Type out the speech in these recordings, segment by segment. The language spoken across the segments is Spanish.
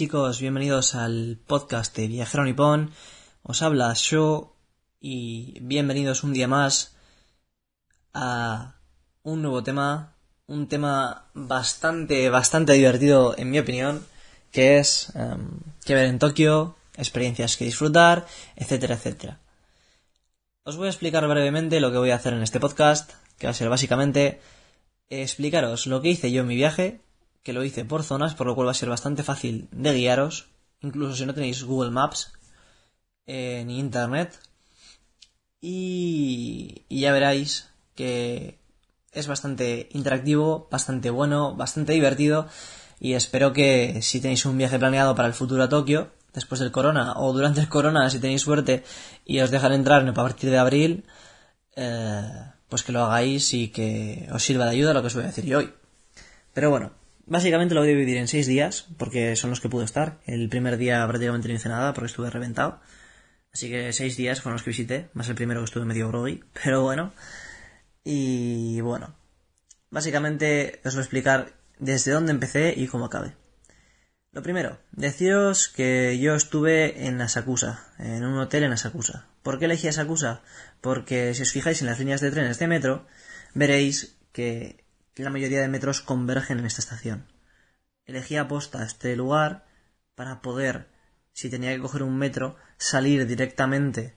chicos, bienvenidos al podcast de Viajero Nippon. Os habla Sho y bienvenidos un día más a un nuevo tema, un tema bastante, bastante divertido en mi opinión, que es em, que ver en Tokio, experiencias que disfrutar, etcétera, etcétera. Os voy a explicar brevemente lo que voy a hacer en este podcast, que va a ser básicamente explicaros lo que hice yo en mi viaje, que lo hice por zonas, por lo cual va a ser bastante fácil de guiaros, incluso si no tenéis Google Maps eh, ni Internet. Y, ya veréis que es bastante interactivo, bastante bueno, bastante divertido y espero que si tenéis un viaje planeado para el futuro a Tokio, después del corona o durante el corona, si tenéis suerte y os dejan entrar a partir de abril, eh, pues que lo hagáis y que os sirva de ayuda lo que os voy a decir yo hoy. Pero bueno, básicamente lo voy a dividir en seis días, porque son los que pude estar. El primer día prácticamente no hice nada porque estuve reventado. Así que seis días fueron los que visité, más el primero que estuve medio groggy, pero bueno. Y bueno, básicamente os voy a explicar desde dónde empecé y cómo acabé. Lo primero, deciros que yo estuve en Asakusa, en un hotel en Asakusa. ¿Por qué elegí Asakusa? Porque si os fijáis en las líneas de trenes de metro, veréis que la mayoría de metros convergen en esta estación. Elegí aposta este lugar para poder, si tenía que coger un metro, salir directamente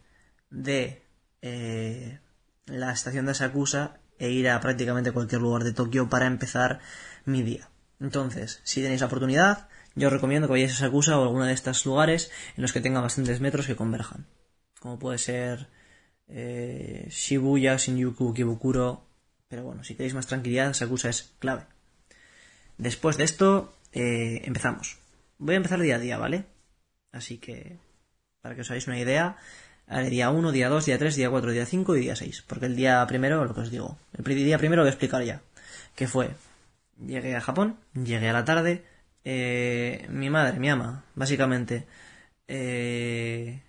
de eh, la estación de Asakusa e ir a prácticamente cualquier lugar de Tokio para empezar mi día. Entonces, si tenéis la oportunidad, yo os recomiendo que vayáis a Sakusa o alguno de estos lugares en los que tengan bastantes metros que converjan. Como puede ser eh, Shibuya, Shinjuku, Kibukuro. Pero bueno, si queréis más tranquilidad, Sakusa es clave. Después de esto, eh, empezamos. Voy a empezar día a día, ¿vale? Así que, para que os hagáis una idea, haré día 1, día 2, día 3, día 4, día 5 y día 6. Porque el día primero, lo que os digo, el día primero lo voy a explicar ya. Que fue, llegué a Japón, llegué a la tarde, eh, mi madre, mi ama, básicamente, eh,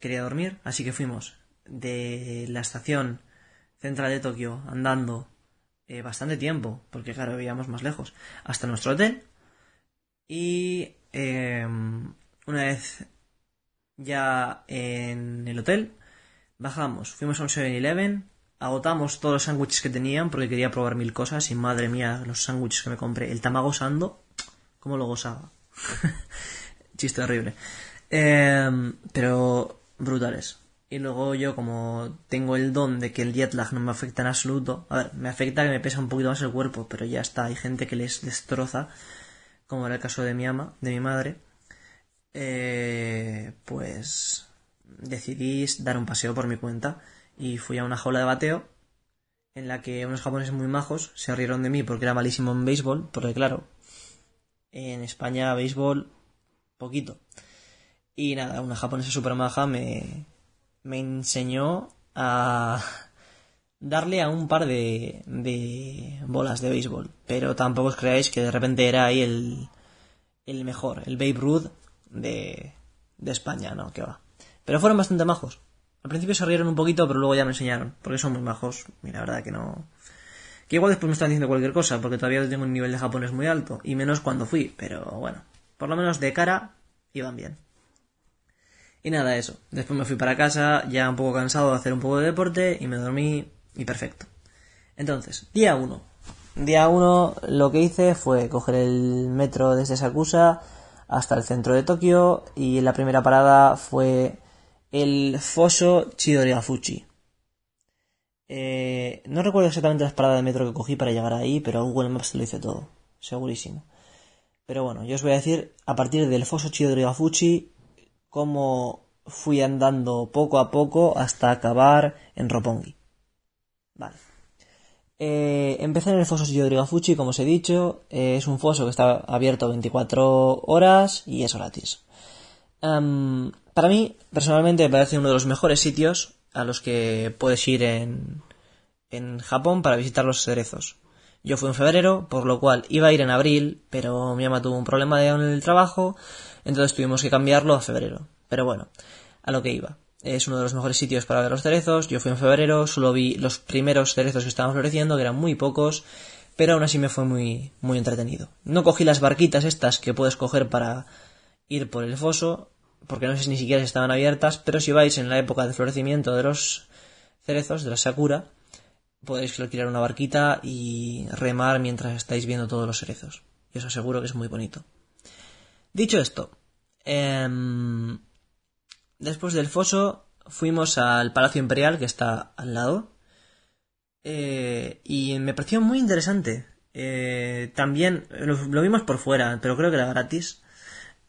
quería dormir, así que fuimos de la estación central de Tokio andando eh, bastante tiempo, porque claro, veíamos más lejos, hasta nuestro hotel. Y em, una vez ya en el hotel, bajamos, fuimos a un 7-Eleven, agotamos todos los sándwiches que tenían porque quería probar mil cosas y madre mía, los sándwiches que me compré, el tamago sando cómo lo gozaba. Chiste horrible. Em, pero brutales. Y luego yo, como tengo el don de que el jet lag no me afecta en absoluto, a ver, me afecta que me pesa un poquito más el cuerpo, pero ya está, hay gente que les destroza, como era el caso de mi ama, de mi madre, eh, pues decidí dar un paseo por mi cuenta y fui a una jaula de bateo en la que unos japoneses muy majos se rieron de mí porque era malísimo en béisbol, porque claro, en España, béisbol, poquito. Y nada, una japonesa super maja me, me enseñó a darle a un par de, de bolas de béisbol. Pero tampoco os creáis que de repente era ahí el, el mejor, el Babe Ruth de, de España, no, que va. Pero fueron bastante majos. Al principio se rieron un poquito, pero luego ya me enseñaron, porque son muy majos. Y la verdad que no, que igual después me están diciendo cualquier cosa, porque todavía tengo un nivel de japonés muy alto, y menos cuando fui, pero bueno, por lo menos de cara iban bien. Y nada, eso. Después me fui para casa, ya un poco cansado de hacer un poco de deporte, y me dormí, y perfecto. Entonces, día 1. Día 1 lo que hice fue coger el metro desde Sakusa hasta el centro de Tokio, y la primera parada fue el foso Chidorigafuchi. Eh, no recuerdo exactamente las paradas de metro que cogí para llegar ahí, pero Google Maps lo hice todo, segurísimo. Pero bueno, yo os voy a decir a partir del foso Chidorigafuchi cómo fui andando poco a poco hasta acabar en Roppongi. Vale. Eh, empecé en el foso Chidorigafuchi, como os he dicho, eh, es un foso que está abierto 24 horas y es gratis. para mí, personalmente, me parece uno de los mejores sitios a los que puedes ir en, en Japón para visitar los cerezos. Yo fui en febrero, por lo cual iba a ir en abril, pero mi mamá tuvo un problema en el trabajo, entonces tuvimos que cambiarlo a febrero. Pero bueno, a lo que iba. Es uno de los mejores sitios para ver los cerezos. Yo fui en febrero, solo vi los primeros cerezos que estaban floreciendo, que eran muy pocos, pero aún así me fue muy, muy entretenido. No cogí las barquitas estas que puedes coger para ir por el foso, porque no sé ni siquiera si estaban abiertas, pero si vais en la época de florecimiento de los cerezos, de la sakura, podéis alquilar una barquita y remar mientras estáis viendo todos los cerezos. Y os aseguro que es muy bonito. Dicho esto, em, después del foso fuimos al Palacio Imperial que está al lado. Eh, y me pareció muy interesante. Eh, también lo, vimos por fuera, pero creo que era gratis.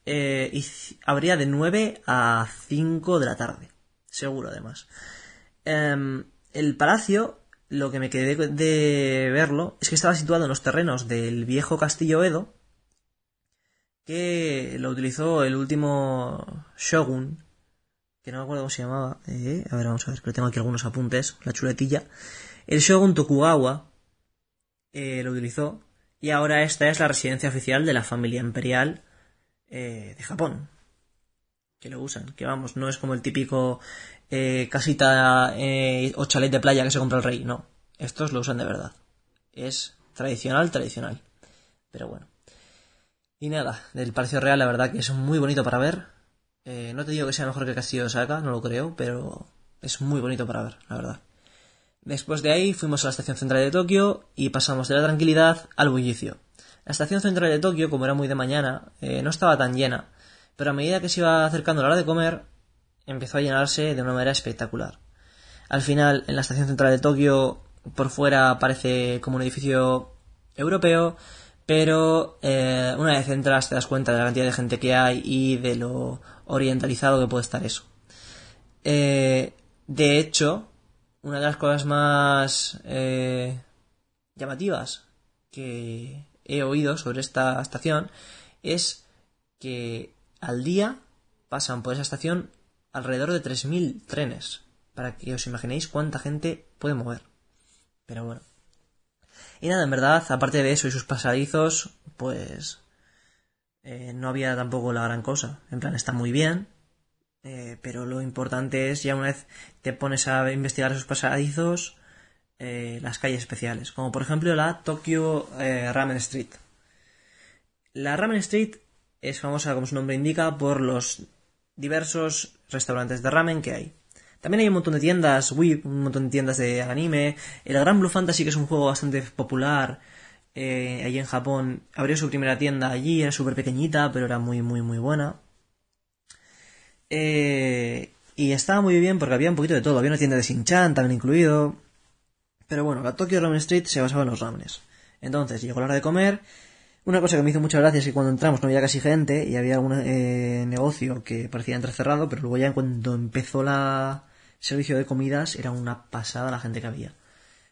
Eh, y habría de 9 a 5 de la tarde. Seguro, además. Em, el palacio, lo que me quedé de verlo, es que estaba situado en los terrenos del viejo castillo Edo, que lo utilizó el último shogun, que no me acuerdo cómo se llamaba. Eh, a ver, vamos a ver, que tengo aquí algunos apuntes, la chuletilla. El shogun Tokugawa eh, lo utilizó, y ahora esta es la residencia oficial de la familia imperial eh, de Japón. Que lo usan, que vamos, no es como el típico eh, casita o chalet de playa que se compra el rey, no. Estos lo usan de verdad. Es tradicional, tradicional. Pero bueno. Y nada, del Palacio Real la verdad que es muy bonito para ver. no te digo que sea mejor que el Castillo de Osaka, no lo creo, pero es muy bonito para ver, la verdad. Después de ahí fuimos a la estación central de Tokio y pasamos de la tranquilidad al bullicio. La estación central de Tokio, como era muy de mañana, eh, no estaba tan llena, pero a medida que se iba acercando la hora de comer, empezó a llenarse de una manera espectacular. Al final, en la estación central de Tokio, por fuera parece como un edificio europeo, pero eh, una vez entras te das cuenta de la cantidad de gente que hay y de lo orientalizado que puede estar eso. Eh, de hecho, una de las cosas más llamativas que he oído sobre esta estación es que al día pasan por esa estación alrededor de 3.000 trenes, para que os imaginéis cuánta gente puede mover. Pero bueno. Y nada, en verdad, aparte de eso y sus pasadizos, pues eh, no había tampoco la gran cosa. En plan, está muy bien, eh, pero lo importante es ya una vez te pones a investigar esos pasadizos, eh, las calles especiales, como por ejemplo la Tokyo Ramen Street. La Ramen Street es famosa, como su nombre indica, por los diversos restaurantes de ramen que hay. También hay un montón de tiendas web, un montón de tiendas de anime. El Gran Blue Fantasy, que es un juego bastante popular eh, allí en Japón, abrió su primera tienda allí, era súper pequeñita, pero era muy, muy, muy buena. y estaba muy bien porque había un poquito de todo. Había una tienda de Shin-Chan también incluido. Pero bueno, la Tokyo Ramen Street se basaba en los ramenes. Entonces llegó la hora de comer. Una cosa que me hizo mucha gracia es que cuando entramos no había casi gente y había algún eh, negocio que parecía entrecerrado, pero luego ya cuando empezó la servicio de comidas era una pasada la gente que había.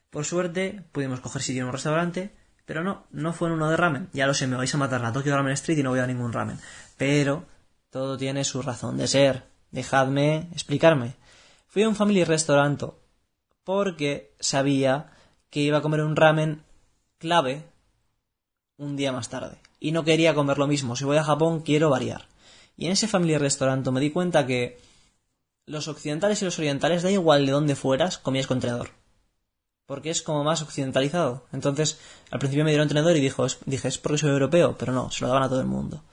Por suerte pudimos coger sitio en un restaurante, pero no, no fue en uno de ramen. Ya lo sé, me vais a matar la Tokyo Ramen Street y no voy a ningún ramen. Pero todo tiene su razón de ser. Dejadme explicarme. Fui a un family restaurant porque sabía que iba a comer un ramen clave un día más tarde. Y no quería comer lo mismo. Si voy a Japón, quiero variar. Y en ese Family Restaurant me di cuenta que los occidentales y los orientales, da igual de dónde fueras, comías con tenedor. Porque es como más occidentalizado. Entonces, al principio me dieron tenedor y dijo, dije, es porque soy europeo, pero no, se lo daban a todo el mundo.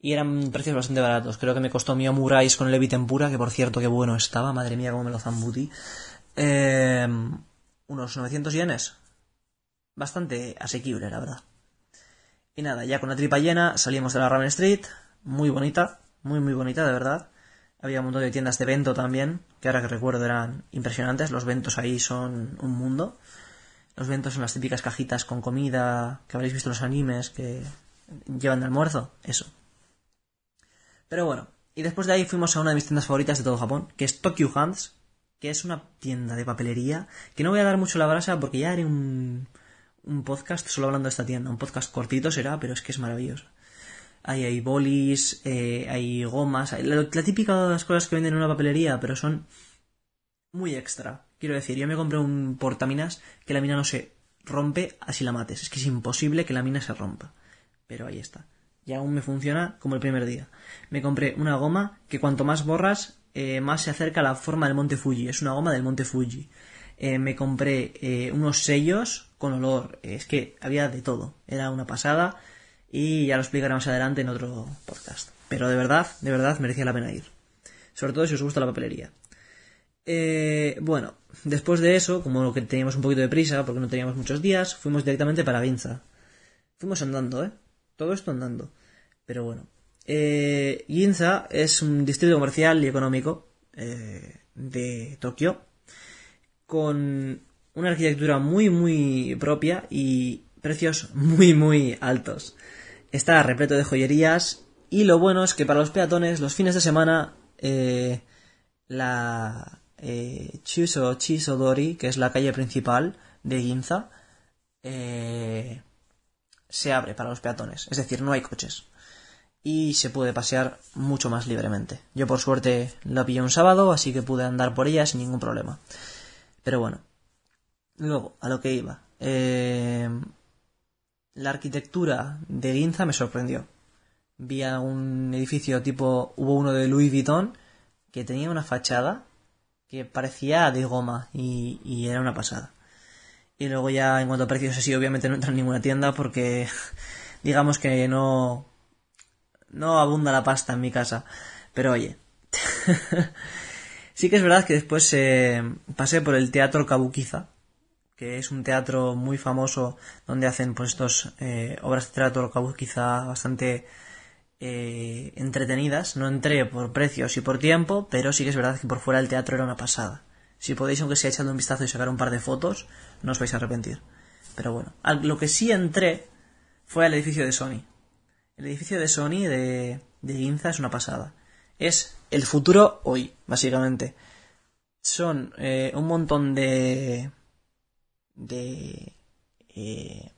Y eran precios bastante baratos. Creo que me costó mi omurais con el tempura, que por cierto, qué bueno estaba. Madre mía, cómo me lo zambutí. Eh, unos 900 yenes. Bastante asequible, la verdad. Y nada, ya con la tripa llena salimos de la Ramen Street. Muy bonita, muy muy bonita, de verdad. Había un montón de tiendas de vento también, que ahora que recuerdo eran impresionantes. Los ventos ahí son un mundo. Los ventos son las típicas cajitas con comida que habréis visto en los animes que llevan de almuerzo. Eso. Pero bueno, y después de ahí fuimos a una de mis tiendas favoritas de todo Japón, que es Tokyo Hands, que es una tienda de papelería, que no voy a dar mucho la brasa porque ya haré un, un podcast solo hablando de esta tienda, un podcast cortito será, pero es que es maravilloso. Ahí hay bolis, eh, hay gomas, la, típica de las cosas que venden en una papelería, pero son muy extra. Quiero decir, yo me compré un portaminas que la mina no se rompe así la mates. Es que es imposible que la mina se rompa. Pero ahí está. Y aún me funciona como el primer día. Me compré una goma que cuanto más borras, eh, más se acerca a la forma del monte Fuji. Es una goma del monte Fuji. Eh, me compré unos sellos con olor. Es que había de todo. Era una pasada. Y ya lo explicaré más adelante en otro podcast. pero de verdad, de verdad merecía la pena ir. Sobre todo si os gusta la papelería. Eh, bueno, después de eso, como que teníamos un poquito de prisa, porque no teníamos muchos días, fuimos directamente para Ginza. Fuimos andando, ¿eh? Todo esto andando. Pero bueno. Eh, Ginza es un distrito comercial y económico eh, de Tokio, con una arquitectura muy, muy propia y precios muy, muy altos. Está repleto de joyerías y lo bueno es que para los peatones, los fines de semana, eh, la eh, Chiso Chisodori, que es la calle principal de Ginza, eh, se abre para los peatones. Es decir, no hay coches. Y se puede pasear mucho más libremente. Yo por suerte la pillé un sábado, así que pude andar por ella sin ningún problema. Pero bueno. Luego, a lo que iba. Eh, la arquitectura de Ginza me sorprendió. Vi un edificio tipo, hubo uno de Louis Vuitton que tenía una fachada que parecía de goma y, y era una pasada. Y luego ya en cuanto a precios así, obviamente no entra en ninguna tienda porque digamos que no no abunda la pasta en mi casa. Pero oye, sí que es verdad que después eh, pasé por el Teatro Kabukiza, que es un teatro muy famoso donde hacen pues eh, obras de teatro Kabukiza bastante eh, entretenidas. No entré por precios y por tiempo, pero sí que es verdad que por fuera el teatro era una pasada. Si podéis, aunque sea echando un vistazo y sacar un par de fotos, no os vais a arrepentir. Pero bueno, lo que sí entré fue al edificio de Sony. El edificio de Sony de, de Ginza es una pasada. Es el futuro hoy, básicamente. Son eh, un montón de. De. Eh,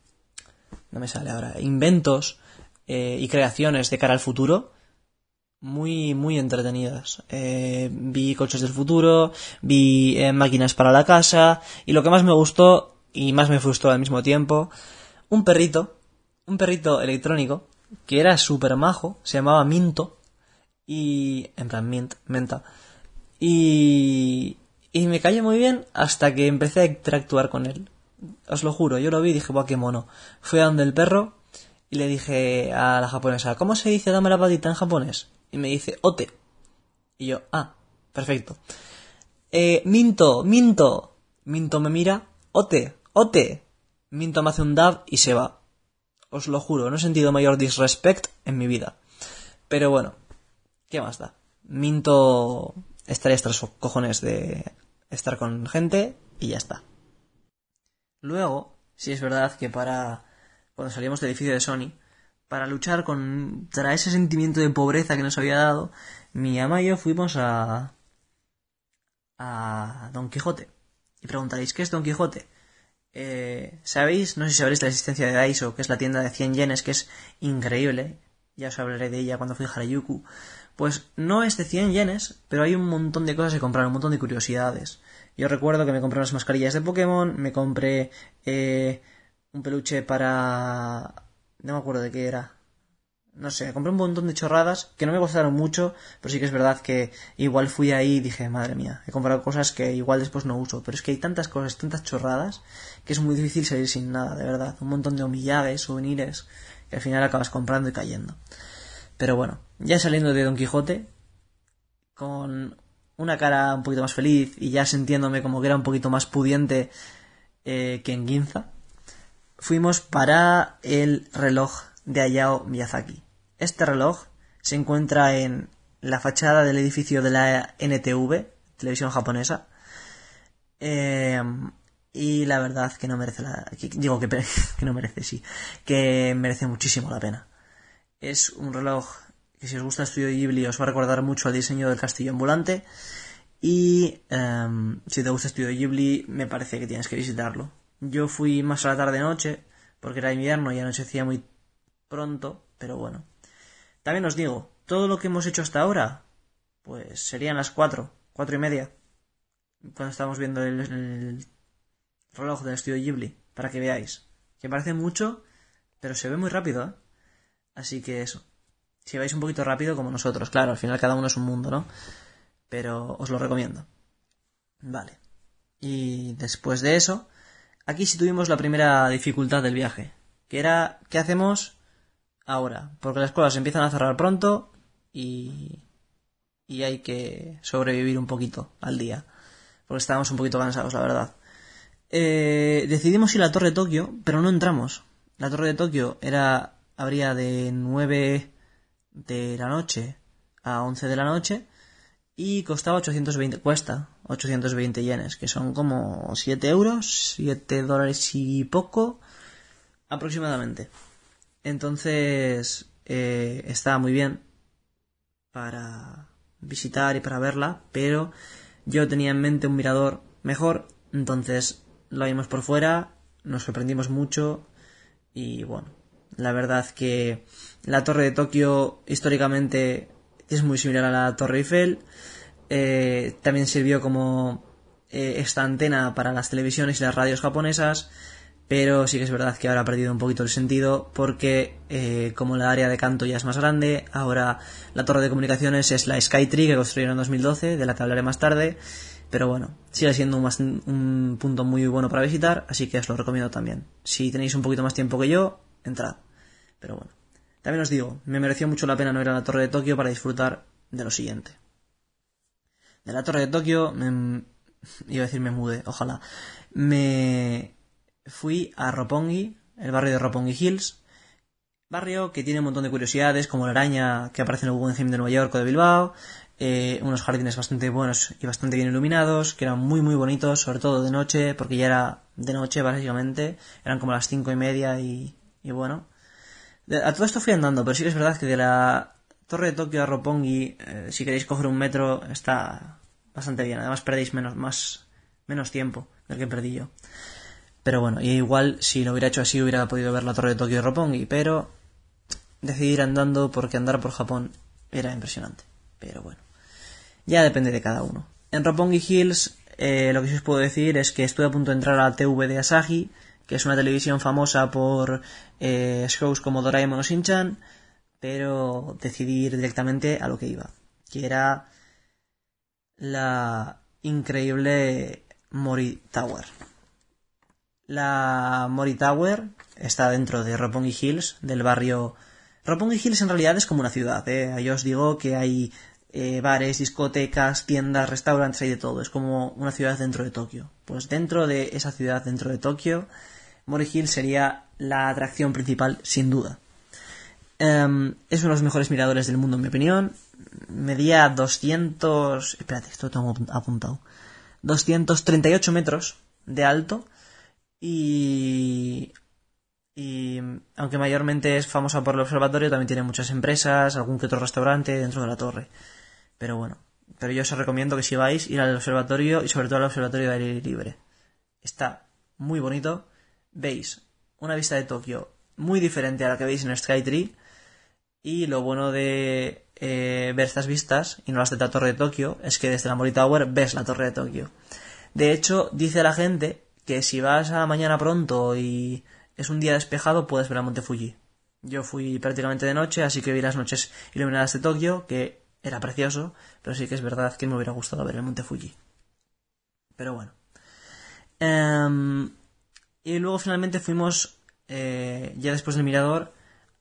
no me sale ahora. Inventos eh, y creaciones de cara al futuro muy, muy entretenidas. Eh, vi coches del futuro, vi eh, máquinas para la casa y lo que más me gustó y más me frustró al mismo tiempo, un perrito, un perrito electrónico que era súper majo, se llamaba Minto y... en plan, mint, menta. Y... y me cayó muy bien hasta que empecé a interactuar con él. Os lo juro, yo lo vi y dije, guau, qué mono. Fui a donde el perro y le dije a la japonesa, ¿cómo se dice dame la patita en japonés? Y me dice, ote. Y yo, ah, perfecto. Eh, Minto, Minto. Minto me mira, ote, ote. Minto me hace un dab y se va. Os lo juro, no he sentido mayor disrespect en mi vida. Pero bueno, ¿qué más da? Minto estaría hasta los cojones de estar con gente y ya está. Luego, si es verdad que para cuando salíamos del edificio de Sony, para luchar contra ese sentimiento de pobreza que nos había dado, mi ama y yo fuimos a. a Don Quijote. Y preguntaréis, ¿qué es Don Quijote? Eh, ¿Sabéis? No sé si sabréis la existencia de Daiso, que es la tienda de 100 yenes, que es increíble. Ya os hablaré de ella cuando fui a Harajuku. Pues no es de 100 yenes, pero hay un montón de cosas que comprar, un montón de curiosidades. Yo recuerdo que me compré unas mascarillas de Pokémon, me compré eh, un peluche para... No me acuerdo de qué era. No sé, compré un montón de chorradas que no me gustaron mucho, pero sí que es verdad que igual fui ahí y dije, madre mía, he comprado cosas que igual después no uso. Pero es que hay tantas cosas, tantas chorradas, que es muy difícil salir sin nada, de verdad. Un montón de humillades, souvenirs, que al final acabas comprando y cayendo. Pero bueno, ya saliendo de Don Quijote, con una cara un poquito más feliz y ya sintiéndome como que era un poquito más pudiente eh, que en Ginza, fuimos para el reloj de Hayao Miyazaki. Este reloj se encuentra en la fachada del edificio de la NTV, televisión japonesa. Eh, y la verdad que no merece la... digo que no merece, sí. Que merece muchísimo la pena. Es un reloj que si os gusta el estudio Ghibli os va a recordar mucho al diseño del castillo ambulante. Y um, si te gusta el estudio Ghibli, me parece que tienes que visitarlo. Yo fui más a la tarde-noche, porque era invierno y anochecía muy pronto, pero bueno. También os digo, todo lo que hemos hecho hasta ahora, pues serían las cuatro, cuatro y media, cuando estamos viendo el, reloj del estudio Ghibli, para que veáis. Que parece mucho, pero se ve muy rápido, ¿eh? Así que eso. Si vais un poquito rápido como nosotros, claro, al final cada uno es un mundo, ¿no? Pero os lo recomiendo. Vale. Y después de eso, Aquí sí tuvimos la primera dificultad del viaje, que era ¿qué hacemos ahora? Porque las cosas empiezan a cerrar pronto y, y hay que sobrevivir un poquito al día, porque estábamos un poquito cansados, la verdad. Eh, decidimos ir a la Torre de Tokio, pero no entramos. La Torre de Tokio era habría de 9 de la noche a 11 de la noche y costaba 820, cuesta 820 yenes, que son como 7 euros, 7 dólares y poco aproximadamente. Entonces, eh, estaba muy bien para visitar y para verla, pero yo tenía en mente un mirador mejor, entonces lo vimos por fuera, nos sorprendimos mucho y bueno, la verdad que la torre de Tokio históricamente es muy similar a la torre Eiffel, eh, también sirvió como eh, esta antena para las televisiones y las radios japonesas, pero sí que es verdad que ahora ha perdido un poquito el sentido porque eh, como la área de canto ya es más grande, ahora la torre de comunicaciones es la Skytree que construyeron en 2012, de la que hablaré más tarde, pero bueno, sigue siendo un, un, punto muy bueno para visitar, así que os lo recomiendo también. Si tenéis un poquito más tiempo que yo, entrad. Pero bueno, también os digo, me mereció mucho la pena no ir a la Torre de Tokio para disfrutar de lo siguiente. De la Torre de Tokio, me, iba a decir me mude, ojalá. Me fui a Roppongi, el barrio de Roppongi Hills, barrio que tiene un montón de curiosidades, como la araña que aparece en el Guggenheim de Nueva York o de Bilbao, eh, unos jardines bastante buenos y bastante bien iluminados, que eran muy muy bonitos, sobre todo de noche, porque ya era de noche básicamente, eran como las cinco y media y, bueno. a todo esto fui andando, pero sí que es verdad que de la Torre de Tokio a Roppongi, eh, si queréis coger un metro, está bastante bien, además perdéis menos, más, menos tiempo del que perdí yo. Pero bueno, y igual si lo hubiera hecho así hubiera podido ver la Torre de Tokio y Roppongi, pero decidí ir andando porque andar por Japón era impresionante. Pero bueno ya depende de cada uno. En Roppongi Hills eh, lo que sí os puedo decir es que estuve a punto de entrar a la TV de Asahi, que es una televisión famosa por eh, shows como Doraemon o Shin-chan, pero decidí ir directamente a lo que iba, que era la increíble Mori Tower. La Mori Tower está dentro de Roppongi Hills, del barrio... Roppongi Hills en realidad es como una ciudad, ¿eh? Yo os digo que hay eh, bares, discotecas, tiendas, restaurantes, hay de todo. Es como una ciudad dentro de Tokio. Pues dentro de esa ciudad, dentro de Tokio, Mori sería la atracción principal, sin duda. Em, es uno de los mejores miradores del mundo, en mi opinión. Medía 200... Espérate, esto lo tengo apuntado. 238 metros de alto y y aunque mayormente es famosa por el observatorio, también tiene muchas empresas, algún que otro restaurante dentro de la torre. Pero bueno, pero yo os recomiendo que si vais, ir al observatorio y sobre todo al observatorio de aire libre. Está muy bonito. Veis una vista de Tokio muy diferente a la que veis en Skytree. Y lo bueno de eh, ver estas vistas y no las de la Torre de Tokio es que desde la Mori Tower ves la Torre de Tokio. De hecho, dice la gente que si vas a mañana pronto y es un día despejado, puedes ver a Monte Fuji. Yo fui prácticamente de noche, así que vi las noches iluminadas de Tokio, que era precioso, pero sí que es verdad que me hubiera gustado ver el Monte Fuji. Pero bueno. Em, y luego finalmente fuimos, eh, ya después del mirador,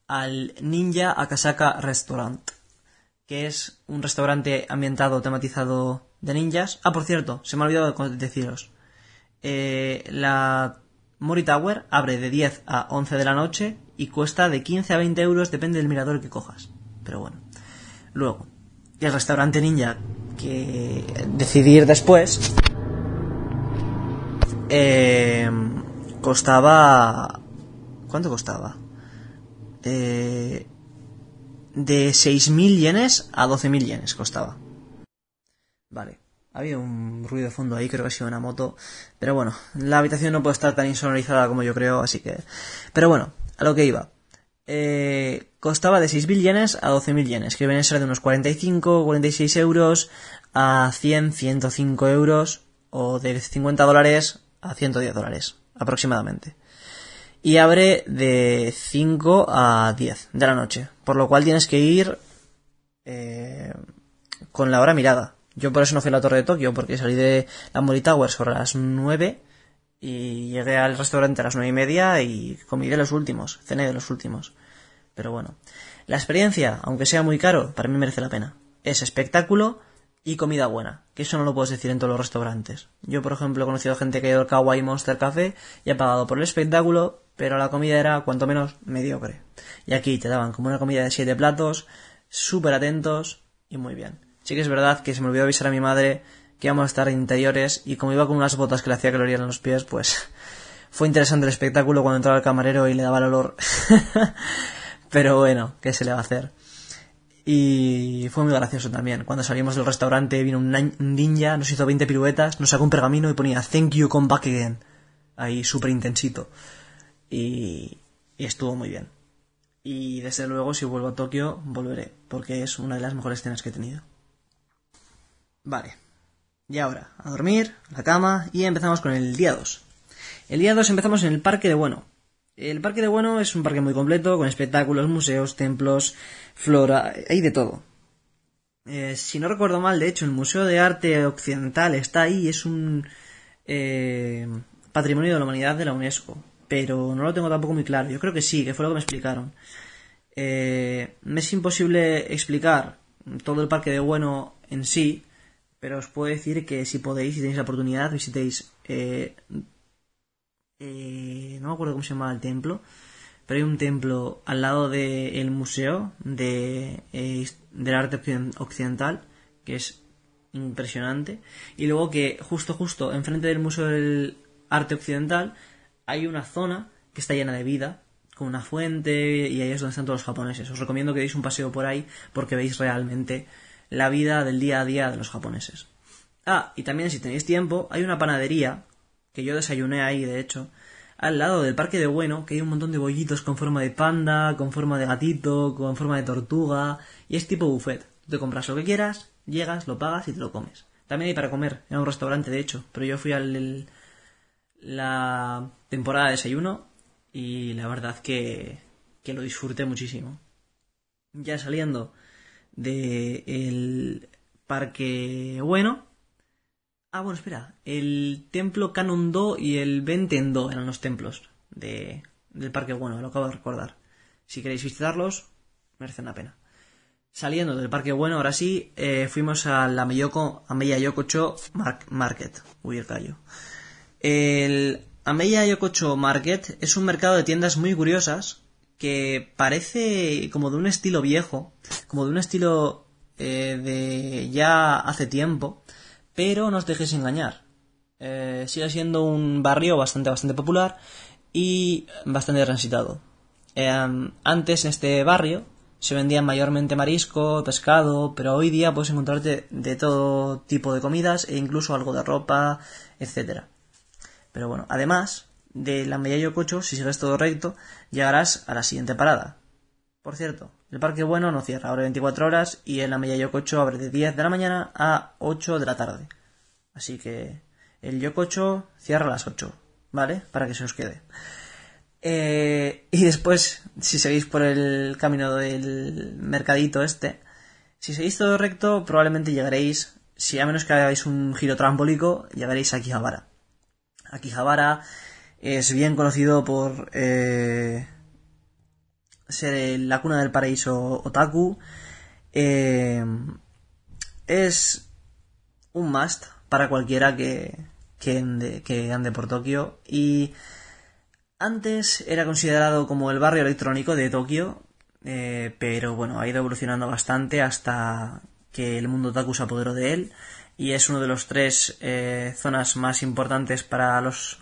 al Ninja Akasaka Restaurant, que es un restaurante ambientado, tematizado de ninjas. Ah, por cierto, se me ha olvidado deciros. Eh, la Mori Tower abre de 10 a 11 de la noche y cuesta de 15 a 20 euros, depende del mirador que cojas. Pero bueno. Luego, el restaurante ninja que decidí ir después eh, costaba ¿cuánto costaba? Eh, de 6.000 yenes a 12.000 yenes costaba vale había un ruido de fondo ahí, creo que ha sido una moto. Pero bueno, la habitación no puede estar tan insonorizada como yo creo, así que... Pero bueno, a lo que iba. Eh, costaba de 6.000 yenes a 12.000 yenes, que viene a ser de unos 45, 46 euros a 100, 105 euros, o de 50 dólares a 110 dólares, aproximadamente. Y abre de 5 a 10 de la noche, por lo cual tienes que ir eh, con la hora mirada. Yo por eso no fui a la Torre de Tokio, porque salí de la Mori Tower sobre las 9 y llegué al restaurante a las nueve y media y comí de los últimos, cené de los últimos. Pero bueno. La experiencia, aunque sea muy caro, para mí merece la pena. Es espectáculo y comida buena, que eso no lo puedes decir en todos los restaurantes. Yo, por ejemplo, he conocido gente que ha ido al Kawaii Monster Café y ha pagado por el espectáculo, pero la comida era cuanto menos mediocre. Y aquí te daban como una comida de siete platos, súper atentos y muy bien. Sí que es verdad que se me olvidó avisar a mi madre que íbamos a estar en interiores y como iba con unas botas que le hacía que en los pies, pues fue interesante el espectáculo cuando entraba el camarero y le daba el olor. pero bueno, ¿qué se le va a hacer? Y fue muy gracioso también. Cuando salimos del restaurante vino un ninja, nos hizo 20 piruetas, nos sacó un pergamino y ponía Thank you, come back again. Ahí súper intensito. Y, estuvo muy bien. Y desde luego, si vuelvo a Tokio, volveré, porque es una de las mejores cenas que he tenido. Vale. Y ahora, a dormir, a la cama, y empezamos con el día 2. El día 2 empezamos en el Parque de Bueno. El Parque de Bueno es un parque muy completo, con espectáculos, museos, templos, flora, hay de todo. Eh, si no recuerdo mal, de hecho, el Museo de Arte Occidental está ahí, es un eh, patrimonio de la humanidad de la UNESCO, pero no lo tengo tampoco muy claro. Yo creo que sí, que fue lo que me explicaron. Eh, me es imposible explicar todo el Parque de Bueno en sí, pero os puedo decir que si podéis, si tenéis la oportunidad, visitéis eh, no me acuerdo cómo se llama el templo, pero hay un templo al lado del museo de, eh, del arte occidental, que es impresionante, y luego que justo, justo, enfrente del museo del arte occidental, hay una zona que está llena de vida, con una fuente, y ahí es donde están todos los japoneses. Os recomiendo que deis un paseo por ahí, porque veis realmente la vida del día a día de los japoneses. Ah, y también si tenéis tiempo, hay una panadería que yo desayuné ahí, de hecho, al lado del Parque de Bueno, que hay un montón de bollitos con forma de panda, con forma de gatito, con forma de tortuga, y es tipo buffet. Te compras lo que quieras, llegas, lo pagas y te lo comes. También hay para comer, en un restaurante de hecho, pero yo fui al la temporada de desayuno y la verdad que, que lo disfruté muchísimo. Ya saliendo del el Parque Bueno, Ah, bueno, espera. El templo Canon-do y el Benten-do eran los templos de, del Parque Bueno, lo acabo de recordar. Si queréis visitarlos, merecen la pena. Saliendo del Parque Bueno, ahora sí, eh, fuimos a la Ameya Yokocho Market. Uy, el callo. El Ameya Yokocho Market es un mercado de tiendas muy curiosas que parece como de un estilo viejo, como de un estilo eh, de ya hace tiempo pero no os dejéis engañar. Eh, sigue siendo un barrio bastante, bastante popular y bastante transitado. Em, antes en este barrio se vendían mayormente marisco, pescado, pero hoy día puedes encontrarte de todo tipo de comidas e incluso algo de ropa, etc. Pero bueno, además de la Media Cocho, si sigues todo recto, llegarás a la siguiente parada. Por cierto, el Parque Bueno no cierra, abre 24 horas y el Ameya Yokocho abre de 10 de la mañana a 8 de la tarde. Así que el Yokocho cierra a las 8, ¿vale? Para que se os quede. Eh, y después, si seguís por el camino del mercadito este, si seguís todo recto, probablemente llegaréis, si a menos que hagáis un giro trambólico, llegaréis a Akihabara. Akihabara es bien conocido por eh, ser la cuna del paraíso otaku. Eh, es un must para cualquiera que, que, ande, por Tokio. Y antes era considerado como el barrio electrónico de Tokio, eh, pero bueno, ha ido evolucionando bastante hasta que el mundo otaku se apoderó de él y es uno de los tres eh, zonas más importantes para los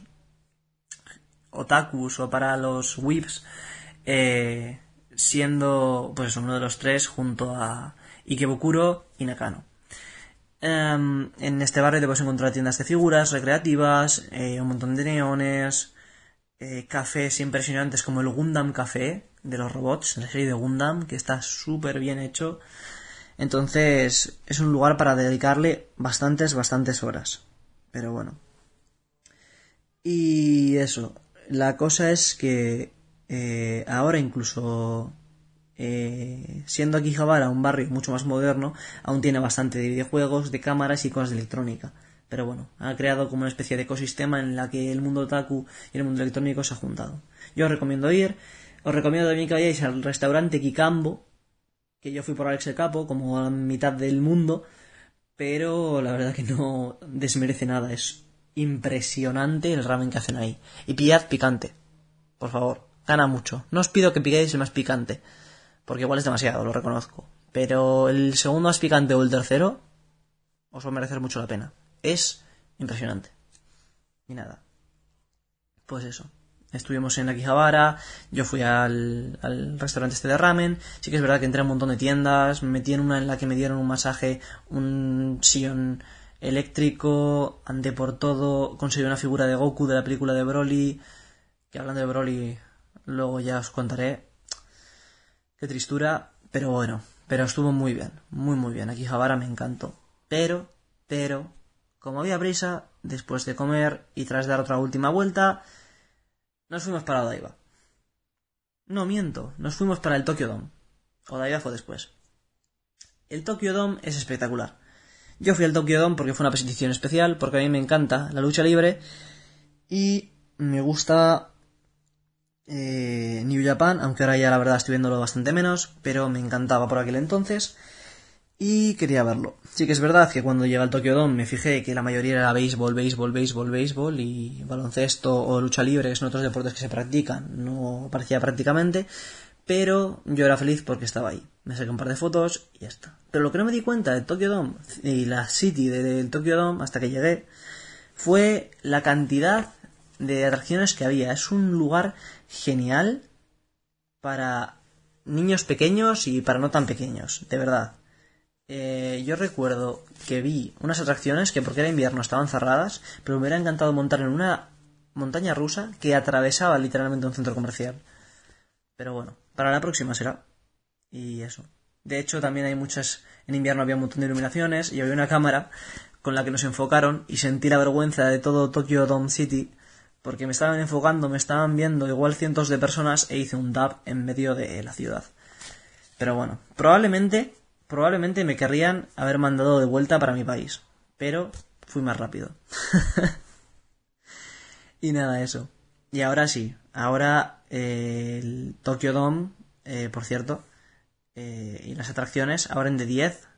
otakus o para los whips eh, siendo pues uno de los tres junto a Ikebukuro y Nakano. Em, en este barrio te puedes encontrar tiendas de figuras recreativas, eh, un montón de neones, eh, cafés impresionantes como el Gundam Café de los robots, la serie de Gundam, que está súper bien hecho. Entonces es un lugar para dedicarle bastantes, bastantes horas. Pero bueno. Y eso, la cosa es que eh, ahora incluso eh, siendo Akihabara un barrio mucho más moderno, aún tiene bastante de videojuegos, de cámaras y cosas de electrónica. Pero bueno, ha creado como una especie de ecosistema en la que el mundo otaku y el mundo electrónico se ha juntado. Yo os recomiendo ir, os recomiendo también que vayáis al restaurante Kikambo, que yo fui por Alex el Capo, como a la mitad del mundo, pero la verdad que no desmerece nada, es impresionante el ramen que hacen ahí. Y pillad picante, por favor, gana mucho. No os pido que piquéis el más picante, porque igual es demasiado, lo reconozco. Pero el segundo más picante o el tercero os va a merecer mucho la pena. Es impresionante. Y nada. Pues eso. Estuvimos en Akihabara, yo fui al, al, restaurante este de ramen, sí que es verdad que entré a un montón de tiendas, me metí en una en la que me dieron un masaje, un sillón eléctrico, andé por todo, conseguí una figura de Goku de la película de Broly, que hablando de Broly luego ya os contaré, qué tristura, pero bueno, pero estuvo muy bien, muy muy bien, Akihabara me encantó, pero, pero, como había prisa, después de comer y tras dar otra última vuelta, nos fuimos para Odaiba. No miento, nos fuimos para el Tokyo Dome. Odaiba fue después. El Tokyo Dome es espectacular. Yo fui al Tokyo Dome porque fue una presentación especial, porque a mí me encanta la lucha libre y me gusta eh, New Japan, aunque ahora ya la verdad estoy viéndolo bastante menos, pero me encantaba por aquel entonces y quería verlo. Sí que es verdad que cuando llega al Tokyo Dome me fijé que la mayoría era béisbol, béisbol, béisbol, béisbol y baloncesto o lucha libre, que son otros deportes que se practican, no parecía prácticamente, pero yo era feliz porque estaba ahí. Me saqué un par de fotos y ya está. Pero lo que no me di cuenta del Tokyo Dome y la City del Tokyo Dome hasta que llegué fue la cantidad de atracciones que había. Es un lugar genial para niños pequeños y para no tan pequeños, de verdad. Eh, yo recuerdo que vi unas atracciones que porque era invierno estaban cerradas, pero me hubiera encantado montar en una montaña rusa que atravesaba literalmente un centro comercial. Pero bueno, para la próxima será. Y eso. De hecho, también hay muchas. En invierno había un montón de iluminaciones y había una cámara con la que nos enfocaron y sentí la vergüenza de todo Tokyo Dome City porque me estaban enfocando, me estaban viendo igual cientos de personas e hice un dab en medio de la ciudad. Pero bueno, probablemente probablemente me querrían haber mandado de vuelta para mi país, pero fui más rápido. y nada, eso. Y ahora sí, ahora eh, el Tokyo Dome, eh, por cierto, eh, y las atracciones abren de 10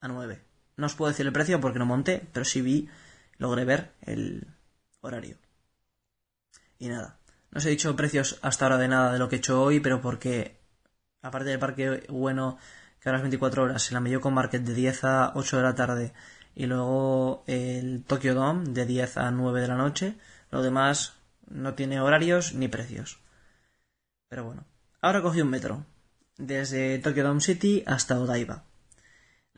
a 9. No os puedo decir el precio porque no monté, pero sí vi, logré ver el horario. Y nada, no os he dicho precios hasta ahora de nada de lo que he hecho hoy, pero porque, aparte del parque bueno que ahora es 24 horas, el Ameyoko Market de 10 a 8 de la tarde y luego el Tokyo Dome de 10 a 9 de la noche. Lo demás no tiene horarios ni precios. Pero bueno, ahora cogí un metro, desde Tokyo Dome City hasta Odaiba.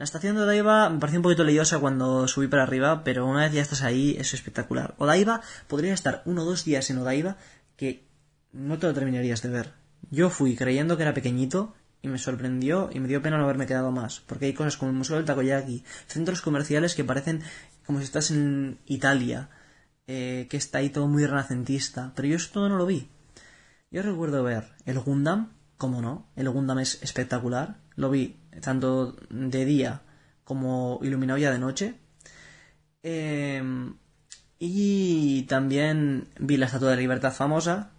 La estación de Odaiba me pareció un poquito leyosa cuando subí para arriba, pero una vez ya estás ahí es espectacular. Odaiba podría estar uno o dos días en Odaiba que no te lo terminarías de ver. Yo fui creyendo que era pequeñito y me sorprendió y me dio pena no haberme quedado más, porque hay cosas como el Museo del Takoyaki, centros comerciales que parecen como si estás en Italia, eh, que está ahí todo muy renacentista, pero yo eso todo no lo vi. Yo recuerdo ver el Gundam, como no, el Gundam es espectacular, lo vi tanto de día como iluminado ya de noche. Em, y también vi la Estatua de Libertad famosa,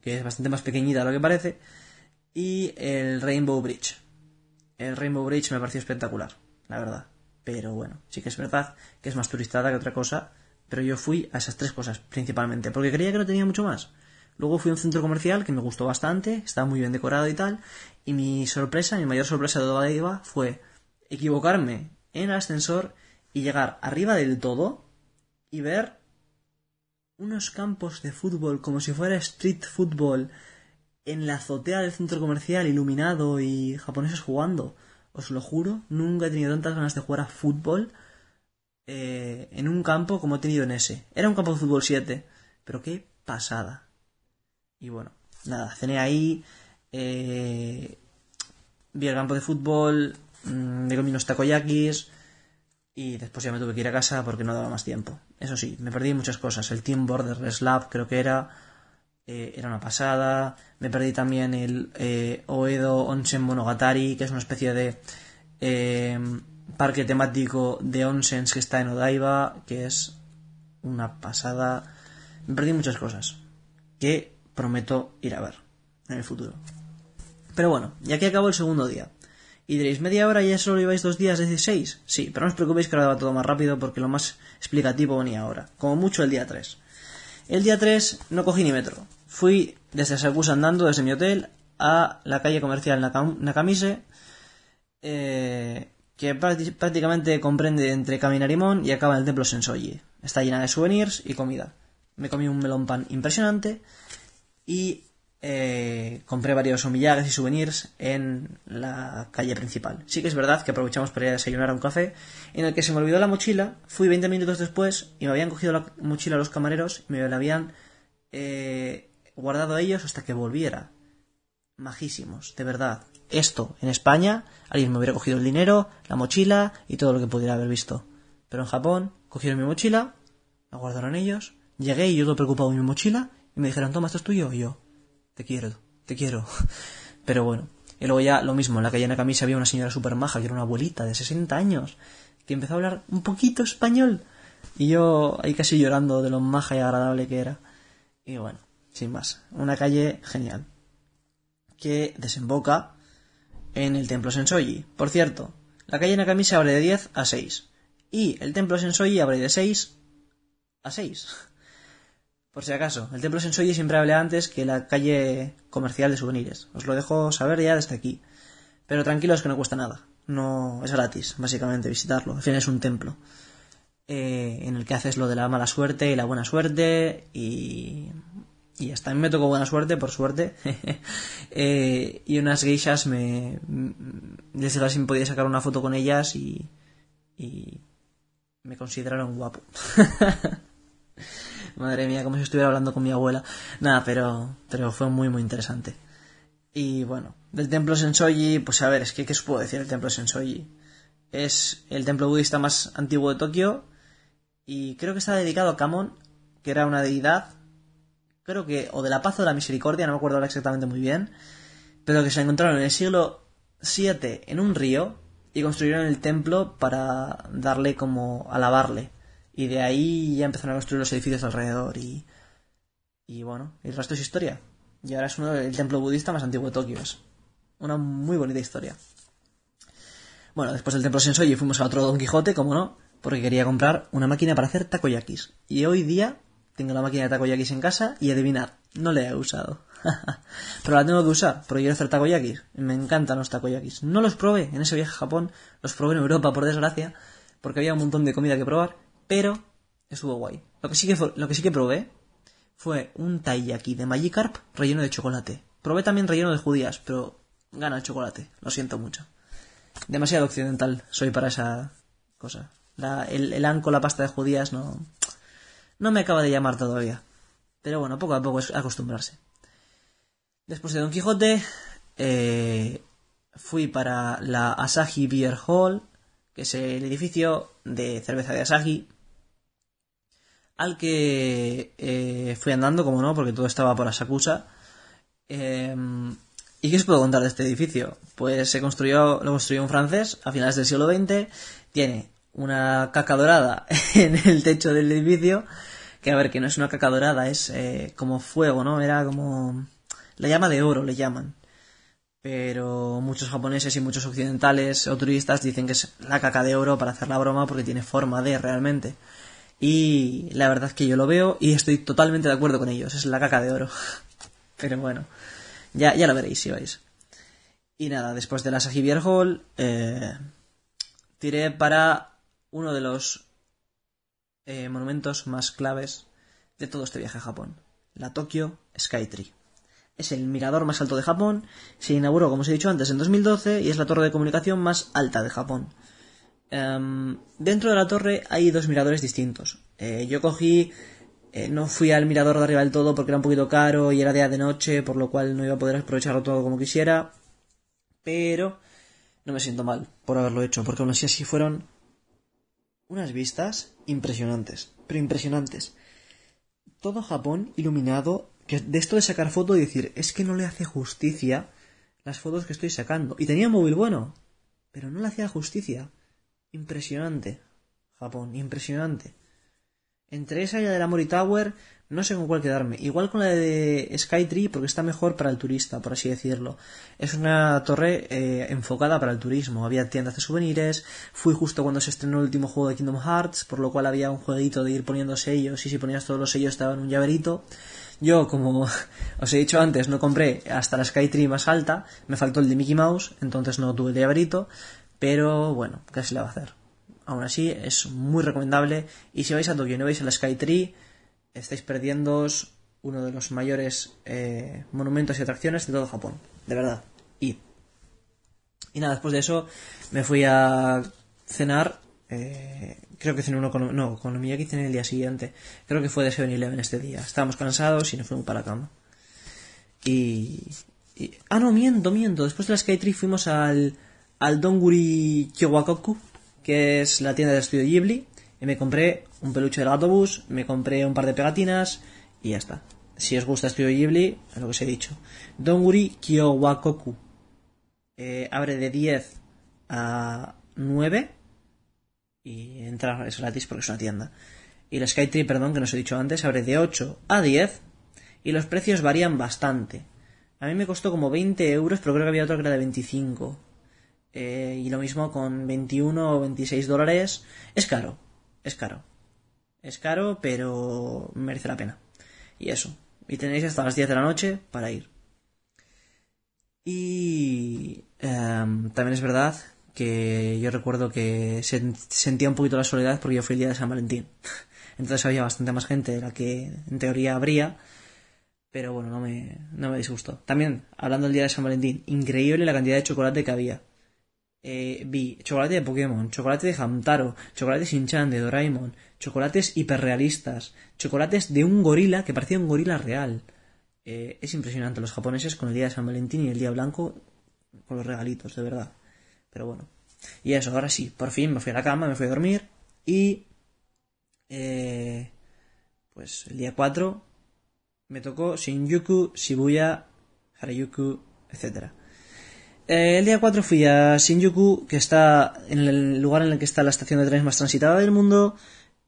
que es bastante más pequeñita de lo que parece, y el Rainbow Bridge. El Rainbow Bridge me pareció espectacular, la verdad. Pero bueno, sí que es verdad que es más turistada que otra cosa, pero yo fui a esas tres cosas principalmente, porque creía que no tenía mucho más. Luego fui a un centro comercial que me gustó bastante, estaba muy bien decorado y tal, y mi sorpresa, mi mayor sorpresa de toda la iba fue equivocarme en el ascensor y llegar arriba del todo y ver unos campos de fútbol como si fuera street football en la azotea del centro comercial iluminado y japoneses jugando. Os lo juro, nunca he tenido tantas ganas de jugar a fútbol eh, en un campo como he tenido en ese. Era un campo de fútbol 7, pero qué pasada. Y bueno, nada, cené ahí, eh, vi el campo de fútbol, mm, me comí unos takoyakis y después ya me tuve que ir a casa porque no daba más tiempo. Eso sí, me perdí muchas cosas. El Team Border Slap creo que era eh, era una pasada. Me perdí también el eh, Oedo Onsen Monogatari, que es una especie de eh, parque temático de onsens que está en Odaiba, que es una pasada. Me perdí muchas cosas que prometo ir a ver en el futuro. Pero bueno, y aquí acabó el segundo día. Y diréis, ¿media hora y ya solo lleváis dos días, es seis? Sí, pero no os preocupéis que ahora va todo más rápido porque lo más explicativo venía ahora. Como mucho el día 3. El día 3 no cogí ni metro. Fui desde Sakusa andando, desde mi hotel, a la calle comercial Nakamise, eh, que prácticamente comprende entre Caminarimón y acaba en el templo Sensoji. Está llena de souvenirs y comida. Me comí un melón pan impresionante y eh, compré varios omillages y souvenirs en la calle principal. Sí que es verdad que aprovechamos para ir a desayunar a un café en el que se me olvidó la mochila, fui 20 minutos después y me habían cogido la mochila los camareros y me la habían eh, guardado ellos hasta que volviera. Majísimos, de verdad. Esto, en España, alguien me hubiera cogido el dinero, la mochila y todo lo que pudiera haber visto. Pero en Japón, cogieron mi mochila, la guardaron ellos, llegué y yo todo preocupado en mi mochila y me dijeron, toma, esto es tuyo y yo te quiero, te quiero. Pero bueno, y luego ya lo mismo, en la calle Nakamisa había una señora súper maja, que era una abuelita de 60 años, que empezó a hablar un poquito español. Y yo ahí casi llorando de lo maja y agradable que era. Y bueno, sin más, una calle genial. Que desemboca en el templo Sensoji. Por cierto, la calle Nakamisa abre de 10 a 6. Y el templo Sensoji abre de 6 a 6. Por si acaso, el templo Sensoji siempre hablé antes que la calle comercial de souvenirs. Os lo dejo saber ya desde aquí. Pero tranquilos que no cuesta nada. No es gratis, básicamente, visitarlo. Al fin es un templo. Eh, en el que haces lo de la mala suerte y la buena suerte y y hasta a mí me tocó buena suerte, por suerte. Eh, y unas geishas me. Les dije si me podía sacar una foto con ellas y. y. me consideraron guapo. Madre mía, como si estuviera hablando con mi abuela. Nada, pero, pero fue muy, muy interesante. Y bueno, del templo Sensoji, pues a ver, es que, ¿qué os puedo decir del templo Sensoji? Es el templo budista más antiguo de Tokio y creo que está dedicado a Kamon, que era una deidad, creo que, o de la paz o de la misericordia, no me acuerdo ahora exactamente muy bien, pero que se encontraron en el siglo VII en un río y construyeron el templo para darle como alabarle. Y de ahí ya empezaron a construir los edificios alrededor y... Y bueno, el resto es historia. Y ahora es uno del templo budista más antiguo de Tokio. Es una muy bonita historia. Bueno, después del templo Sensoji fuimos a otro Don Quijote, como no, porque quería comprar una máquina para hacer takoyakis. Y hoy día tengo la máquina de takoyakis en casa y adivinad, no la he usado. Pero la tengo que usar, porque quiero hacer takoyakis. Me encantan los takoyakis. No los probé en ese viaje a Japón, los probé en Europa, por desgracia, porque había un montón de comida que probar pero estuvo guay. Lo que sí que, lo que, sí que probé fue un taiyaki de Magikarp relleno de chocolate. Probé también relleno de judías, pero gana el chocolate. Lo siento mucho. Demasiado occidental soy para esa cosa. el, el anco, la pasta de judías, no, no me acaba de llamar todavía. Pero bueno, poco a poco es acostumbrarse. Después de Don Quijote, eh, fui para la Asahi Beer Hall, que es el edificio de cerveza de Asahi, al que eh, fui andando, como no, porque todo estaba por Asakusa. Em, ¿Y qué os puedo contar de este edificio? Pues se construyó, lo construyó un francés a finales del siglo XX, tiene una caca dorada en el techo del edificio, que a ver, que no es una caca dorada, es eh, como fuego, ¿no? Era como... La llama de oro le llaman. Pero muchos japoneses y muchos occidentales o turistas dicen que es la caca de oro para hacer la broma porque tiene forma de realmente. Y la verdad es que yo lo veo y estoy totalmente de acuerdo con ellos. Es la caca de oro. Pero bueno, ya, ya lo veréis si vais. Y nada, después de la Sajibier Hall, eh, tiré para uno de los eh, monumentos más claves de todo este viaje a Japón. La Tokyo Skytree. Es el mirador más alto de Japón. Se inauguró, como os he dicho antes, en 2012 y es la torre de comunicación más alta de Japón. Em, dentro de la torre hay dos miradores distintos. Eh, yo cogí, eh, no fui al mirador de arriba del todo porque era un poquito caro y era día de noche, por lo cual no iba a poder aprovecharlo todo como quisiera. Pero no me siento mal por haberlo hecho, porque aún así así fueron unas vistas impresionantes, pero impresionantes. Todo Japón iluminado, de esto de sacar foto y decir, es que no le hace justicia las fotos que estoy sacando. Y tenía un móvil bueno, pero no le hacía justicia. Impresionante. Japón, impresionante. Entre esa y la de la Mori Tower, no sé con cuál quedarme. Igual con la de Skytree, porque está mejor para el turista, por así decirlo. Es una torre eh, enfocada para el turismo. Había tiendas de souvenirs. Fui justo cuando se estrenó el último juego de Kingdom Hearts, por lo cual había un jueguito de ir poniendo sellos. Y si ponías todos los sellos, estaba en un llaverito. Yo, como os he dicho antes, no compré hasta la Skytree más alta. Me faltó el de Mickey Mouse, entonces no tuve el llaverito. Pero bueno, ¿qué se le va a hacer? Aún así, es muy recomendable. Y si vais a Tokio y no veis el Skytree, estáis perdiendo uno de los mayores eh, monumentos y atracciones de todo Japón. De verdad. Y, y nada, después de eso me fui a cenar. Eh, creo que cené con. No, con Miyagi cené el día siguiente. Creo que fue de 7-Eleven este día. Estábamos cansados y nos fuimos para la cama. Y, y. Ah, no, miento, miento. Después de la Skytree fuimos al. Al Donguri Kyowakoku que es la tienda de estudio Ghibli, y me compré un peluche del autobús, me compré un par de pegatinas y ya está. Si os gusta Estudio Ghibli, es lo que os he dicho. Donguri Kyowakoku. Eh, abre de 10 a 9 y entra es gratis porque es una tienda. Y la Skytree, perdón, que no he dicho antes, abre de 8 a 10 y los precios varían bastante. A mí me costó como 20 euros, pero creo que había otro que era de 25. Eh, y lo mismo con 21 o 26 dólares. Es caro, es caro. Es caro, pero merece la pena. Y eso. Y tenéis hasta las 10 de la noche para ir. Y em, también es verdad que yo recuerdo que sentía un poquito la soledad porque yo fui el día de San Valentín. Entonces había bastante más gente de la que en teoría habría. Pero bueno, no me, no me disgustó. También, hablando del día de San Valentín, increíble la cantidad de chocolate que había eh, vi chocolate de Pokémon, chocolate de Hamtaro, chocolate Shinchan de Doraemon, chocolates hiperrealistas, chocolates de un gorila que parecía un gorila real. Eh, es impresionante los japoneses con el día de San Valentín y el día blanco con los regalitos, de verdad. Pero bueno. Y eso, ahora sí, por fin me fui a la cama, me fui a dormir y... Eh, pues el día 4 me tocó Shinjuku, Shibuya, Harajuku, etcétera. Eh, el día 4 fui a Shinjuku, que está en el lugar en el que está la estación de trenes más transitada del mundo,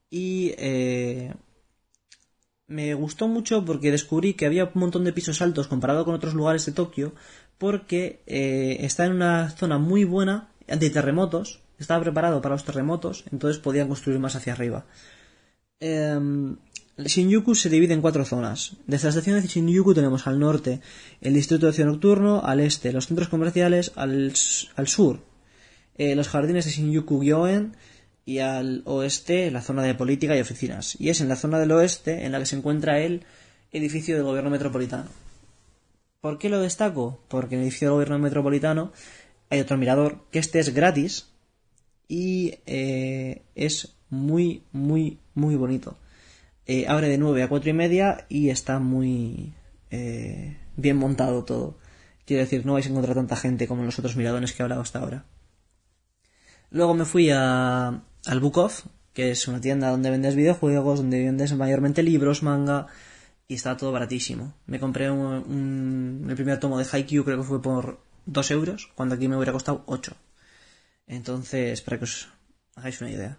y eh, me gustó mucho porque descubrí que había un montón de pisos altos comparado con otros lugares de Tokio, porque eh, está en una zona muy buena de terremotos, estaba preparado para los terremotos, entonces podían construir más hacia arriba. Em, Shinjuku se divide en cuatro zonas. Desde la estación de Shinjuku tenemos al norte el distrito de ocio nocturno, al este los centros comerciales, al, sur eh, los jardines de Shinjuku-gyoen y al oeste la zona de política y oficinas. Y es en la zona del oeste en la que se encuentra el edificio del gobierno metropolitano. ¿Por qué lo destaco? Porque en el edificio del gobierno metropolitano hay otro mirador, que este es gratis y eh, es muy, muy, muy bonito. Eh, abre de 9 a 4 y media y está muy eh, bien montado todo. Quiero decir, no vais a encontrar tanta gente como en los otros miradones que he hablado hasta ahora. Luego me fui a, al Book que es una tienda donde vendes videojuegos, donde vendes mayormente libros, manga, y está todo baratísimo. Me compré un, el primer tomo de Haikyuu, creo que fue por 2 euros, cuando aquí me hubiera costado 8. Entonces, para que os hagáis una idea.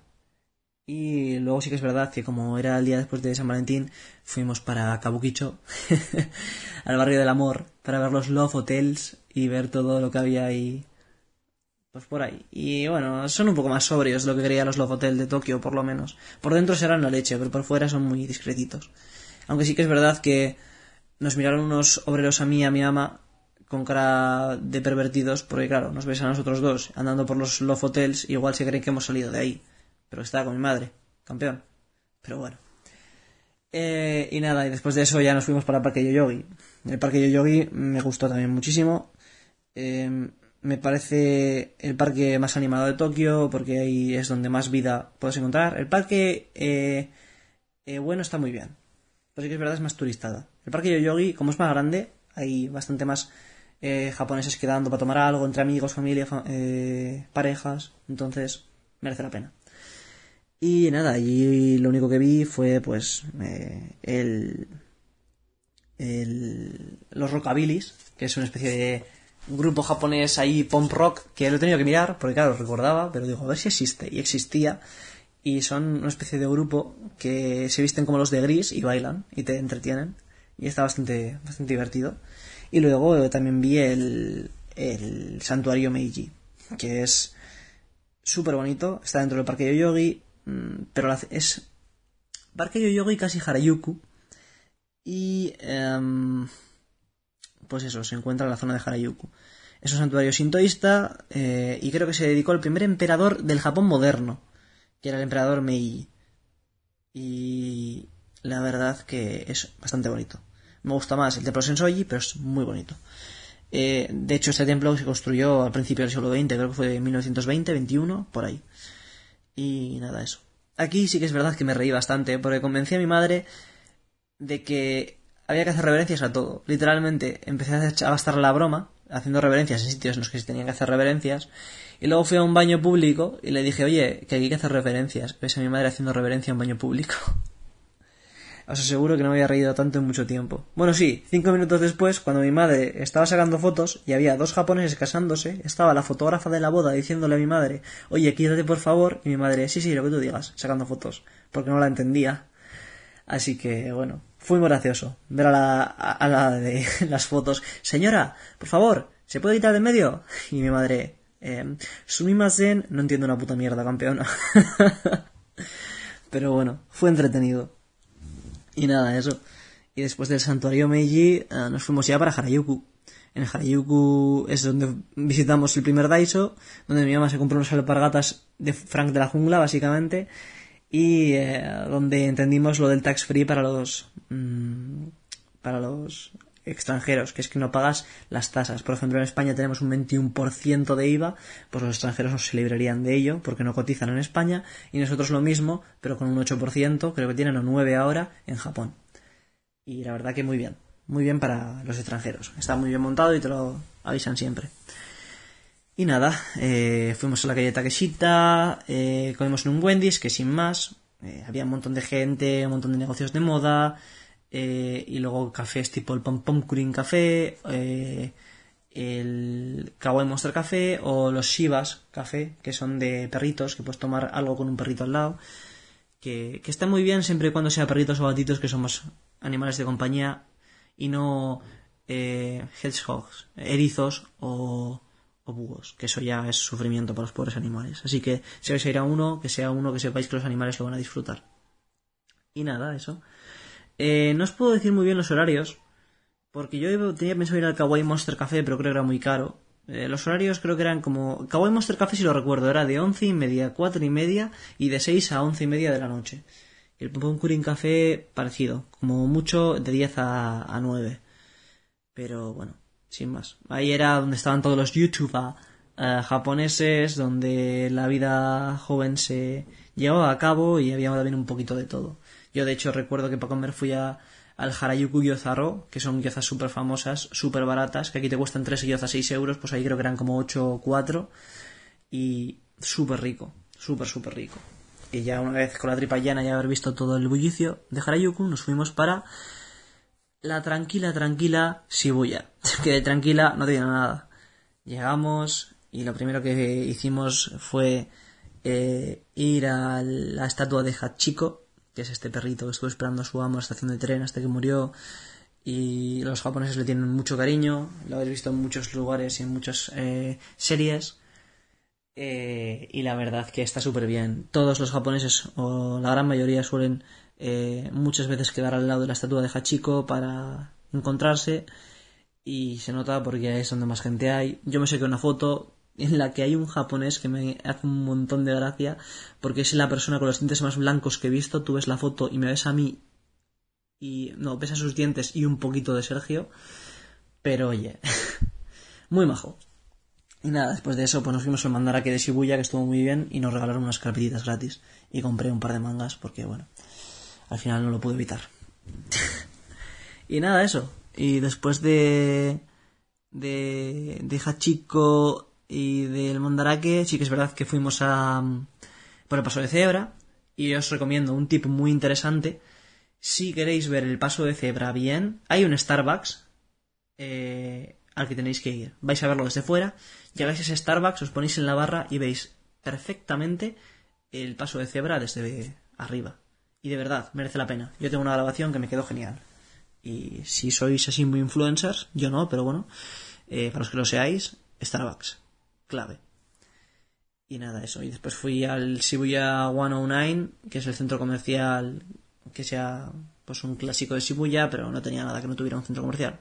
Y luego sí que es verdad que como era el día después de San Valentín, fuimos para Kabukicho, al barrio del amor, para ver los Love Hotels y ver todo lo que había ahí. Pues por ahí. Y bueno, son un poco más sobrios de lo que quería los Love Hotels de Tokio, por lo menos. Por dentro serán la leche, pero por fuera son muy discretitos. Aunque sí que es verdad que nos miraron unos obreros a mí y a mi ama con cara de pervertidos, porque claro, nos ves a nosotros dos andando por los Love Hotels, y igual se creen que hemos salido de ahí pero estaba con mi madre, campeón. Pero bueno. Eh, y nada, y después de eso ya nos fuimos para el Parque Yoyogi. El Parque Yoyogi me gustó también muchísimo. Eh, me parece el parque más animado de Tokio porque ahí es donde más vida puedes encontrar. El parque eh, bueno está muy bien, pero que es verdad es más turistada. El parque Yoyogi, como es más grande, hay bastante más japoneses quedando para tomar algo entre amigos, familia, parejas, entonces merece la pena. Y nada, y lo único que vi fue pues eh, el, el, los rockabilis, que es una especie de grupo japonés ahí punk rock que lo he tenido que mirar porque claro recordaba, pero digo a ver si existe y existía y son una especie de grupo que se visten como los de gris y bailan y te entretienen y está bastante, bastante divertido. Y luego también vi el, el santuario Meiji, que es súper bonito, está dentro del parque Yoyogi, mm, pero es parque Yoyogi casi Harajuku y em, pues eso, se encuentra en la zona de Harajuku. Es un santuario sintoísta eh, y creo que se dedicó al primer emperador del Japón moderno, que era el emperador Meiji. Y la verdad que es bastante bonito. Me gusta más el templo Sensoji, pero es muy bonito. Eh, de hecho, este templo se construyó al principio del siglo XX, creo que fue de 1920, 21, por ahí. Y nada, eso. Aquí sí que es verdad que me reí bastante, porque convencí a mi madre de que había que hacer reverencias a todo. Literalmente empecé a gastar la broma, haciendo reverencias en sitios en los que se tenían que hacer reverencias. Y luego fui a un baño público y le dije, oye, que aquí hay que hacer reverencias. Ves a mi madre haciendo reverencia en un baño público. Os aseguro que no me había reído tanto en mucho tiempo. Bueno, sí, cinco minutos después, cuando mi madre estaba sacando fotos y había dos japoneses casándose, estaba la fotógrafa de la boda diciéndole a mi madre, oye, quítate por favor, y mi madre, sí, sí, lo que tú digas, sacando fotos, porque no la entendía. Así que, bueno, fue muy gracioso ver a la, a la de las fotos. Señora, por favor, ¿se puede quitar de medio? Y mi madre, eh, Sumimasen, no entiendo una puta mierda, campeona. Pero bueno, fue entretenido. Y nada, eso. Y después del santuario Meiji eh, nos fuimos ya para Harajuku. En Harajuku es donde visitamos el primer Daiso, donde mi mamá se compró unas alpargatas de Frank de la jungla, básicamente, y eh, donde entendimos lo del tax free para los mm, para los extranjeros, que es que no pagas las tasas. Por ejemplo, en España tenemos un 21% de IVA, pues los extranjeros no se librarían de ello porque no cotizan en España y nosotros lo mismo, pero con un 8%, creo que tienen un 9 ahora en Japón. Y la verdad que muy bien, muy bien para los extranjeros. Está muy bien montado y te lo avisan siempre. Y nada, eh, fuimos a la calle Takeshita, eh, comimos en un Wendy's, que sin más, eh, había un montón de gente, un montón de negocios de moda, eh, y luego cafés tipo el Pom Pom Cream Café, el Kawaii Monster Café o los Shivas Café, que son de perritos, que puedes tomar algo con un perrito al lado, que, que está muy bien siempre y cuando sea perritos o gatitos, que somos animales de compañía, y no hedgehogs, erizos o o búhos, que eso ya es sufrimiento para los pobres animales. Así que si vais a ir a uno, que sea uno que sepáis que los animales lo van a disfrutar. Y nada, eso. Eh, no os puedo decir muy bien los horarios, porque yo tenía pensado ir al Kawaii Monster Café, pero creo que era muy caro. Eh, los horarios creo que eran como... Kawaii Monster Café, si lo recuerdo, era de once y media a cuatro y media y de 6 a once y media de la noche. El Pom Curin Café parecido, como mucho de 10 a, a 9. Pero bueno, sin más. Ahí era donde estaban todos los youtubers eh, japoneses, donde la vida joven se llevaba a cabo y había también un poquito de todo. Yo de hecho recuerdo que para comer fui a, al Harajuku Gyozaro, que son gyozas súper famosas, súper baratas, que aquí te cuestan 3 gyozas 6 euros, pues ahí creo que eran como 8 o 4, y súper rico, súper, súper rico. Y ya una vez con la tripa llana y haber visto todo el bullicio de Harajuku, nos fuimos para la tranquila, tranquila Shibuya. Que de tranquila no tiene nada. Llegamos y lo primero que hicimos fue eh, ir a la estatua de Hachiko, que es este perrito que estuvo esperando a su amo en la estación de tren hasta que murió. Y los japoneses le tienen mucho cariño, lo habéis visto en muchos lugares y en muchas eh, series. Eh, y la verdad que está súper bien. Todos los japoneses, o la gran mayoría, suelen eh, muchas veces quedar al lado de la estatua de Hachiko para encontrarse y se nota porque es donde más gente hay. Yo me saqué una foto en la que hay un japonés que me hace un montón de gracia porque es la persona con los dientes más blancos que he visto. Tú ves la foto y me ves a mí y no, ves a sus dientes y un poquito de Sergio. Pero oye, muy majo. Y nada, después de eso, pues nos fuimos al Mandarake de Shibuya, que estuvo muy bien, y nos regalaron unas carpetitas gratis. Y compré un par de mangas, porque bueno, al final no lo pude evitar. y nada, eso. Y después de. de. de Hachiko y del Mondarake, sí que es verdad que fuimos a. por el paso de cebra. Y os recomiendo un tip muy interesante. Si queréis ver el paso de cebra bien, hay un Starbucks eh, al que tenéis que ir. Vais a verlo desde fuera, llegáis a ese Starbucks, os ponéis en la barra y veis perfectamente el paso de cebra desde arriba. Y de verdad, merece la pena. Yo tengo una grabación que me quedó genial. Y si sois así muy influencers, yo no, pero bueno, eh, para los que lo seáis, Starbucks, clave. Y nada, eso. Y después fui al Shibuya 109, que es el centro comercial que sea pues un clásico de Shibuya, pero no tenía nada que no tuviera un centro comercial.